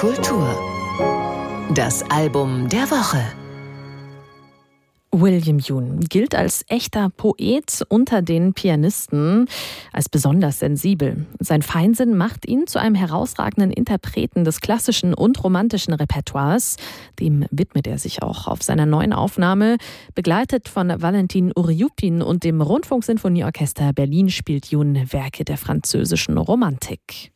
Kultur. Das Album der Woche. William Yoon gilt als echter Poet unter den Pianisten, als besonders sensibel. Sein Feinsinn macht ihn zu einem herausragenden Interpreten des klassischen und romantischen Repertoires. Dem widmet er sich auch auf seiner neuen Aufnahme. Begleitet von Valentin Uriupin und dem Rundfunksinfonieorchester Berlin spielt Yoon Werke der französischen Romantik.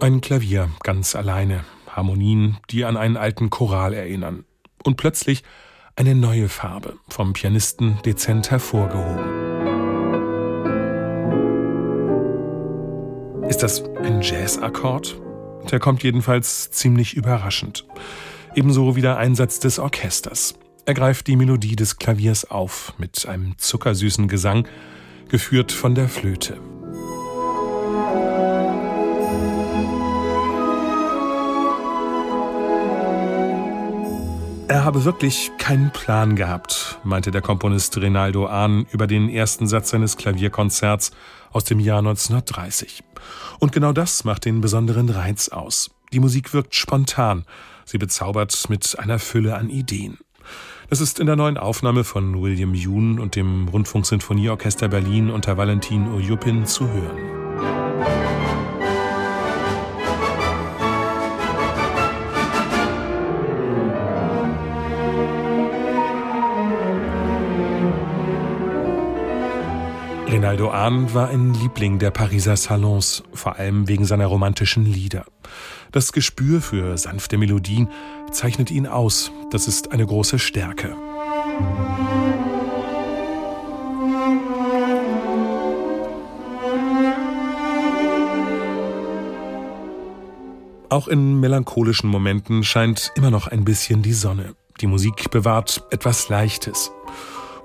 Ein Klavier ganz alleine, Harmonien, die an einen alten Choral erinnern. Und plötzlich eine neue Farbe, vom Pianisten dezent hervorgehoben. Ist das ein Jazzakkord? Der kommt jedenfalls ziemlich überraschend. Ebenso wie der Einsatz des Orchesters. Er greift die Melodie des Klaviers auf mit einem zuckersüßen Gesang, geführt von der Flöte. Er habe wirklich keinen Plan gehabt, meinte der Komponist Rinaldo Ahn über den ersten Satz seines Klavierkonzerts aus dem Jahr 1930. Und genau das macht den besonderen Reiz aus. Die Musik wirkt spontan, sie bezaubert mit einer Fülle an Ideen. Das ist in der neuen Aufnahme von William Yoon und dem Rundfunksinfonieorchester Berlin unter Valentin Ojupin zu hören. Rinaldo Ahn war ein Liebling der Pariser Salons, vor allem wegen seiner romantischen Lieder. Das Gespür für sanfte Melodien zeichnet ihn aus. Das ist eine große Stärke. Auch in melancholischen Momenten scheint immer noch ein bisschen die Sonne. Die Musik bewahrt etwas Leichtes.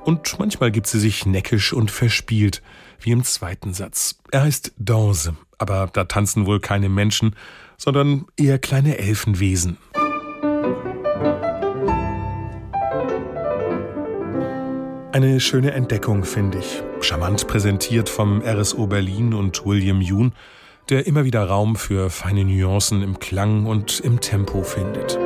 Und manchmal gibt sie sich neckisch und verspielt, wie im zweiten Satz. Er heißt Danse, aber da tanzen wohl keine Menschen, sondern eher kleine Elfenwesen. Eine schöne Entdeckung, finde ich. Charmant präsentiert vom RSO Berlin und William Yoon, der immer wieder Raum für feine Nuancen im Klang und im Tempo findet.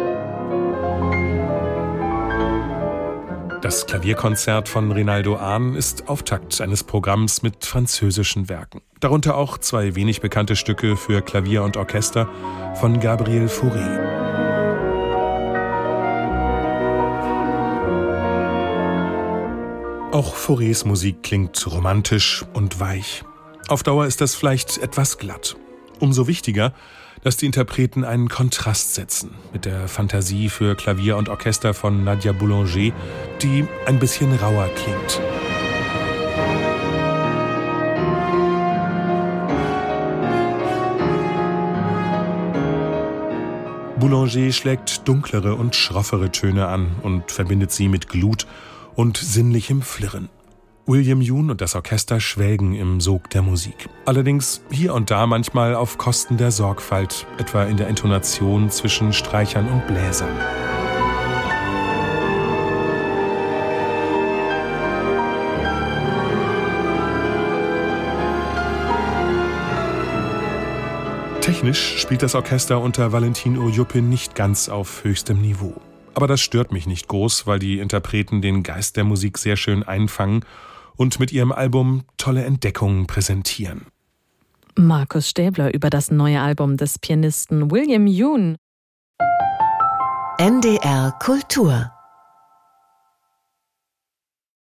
Das Klavierkonzert von Rinaldo Ahn ist Auftakt eines Programms mit französischen Werken. Darunter auch zwei wenig bekannte Stücke für Klavier und Orchester von Gabriel Fauré. Auch Faurés Musik klingt romantisch und weich. Auf Dauer ist das vielleicht etwas glatt. Umso wichtiger, dass die Interpreten einen Kontrast setzen mit der Fantasie für Klavier und Orchester von Nadia Boulanger, die ein bisschen rauer klingt. Boulanger schlägt dunklere und schroffere Töne an und verbindet sie mit Glut und sinnlichem Flirren. William Yoon und das Orchester schwelgen im Sog der Musik. Allerdings hier und da manchmal auf Kosten der Sorgfalt, etwa in der Intonation zwischen Streichern und Bläsern. Technisch spielt das Orchester unter Valentin Urjupin nicht ganz auf höchstem Niveau. Aber das stört mich nicht groß, weil die Interpreten den Geist der Musik sehr schön einfangen und mit ihrem Album tolle Entdeckungen präsentieren. Markus Stäbler über das neue Album des Pianisten William Yoon. NDR Kultur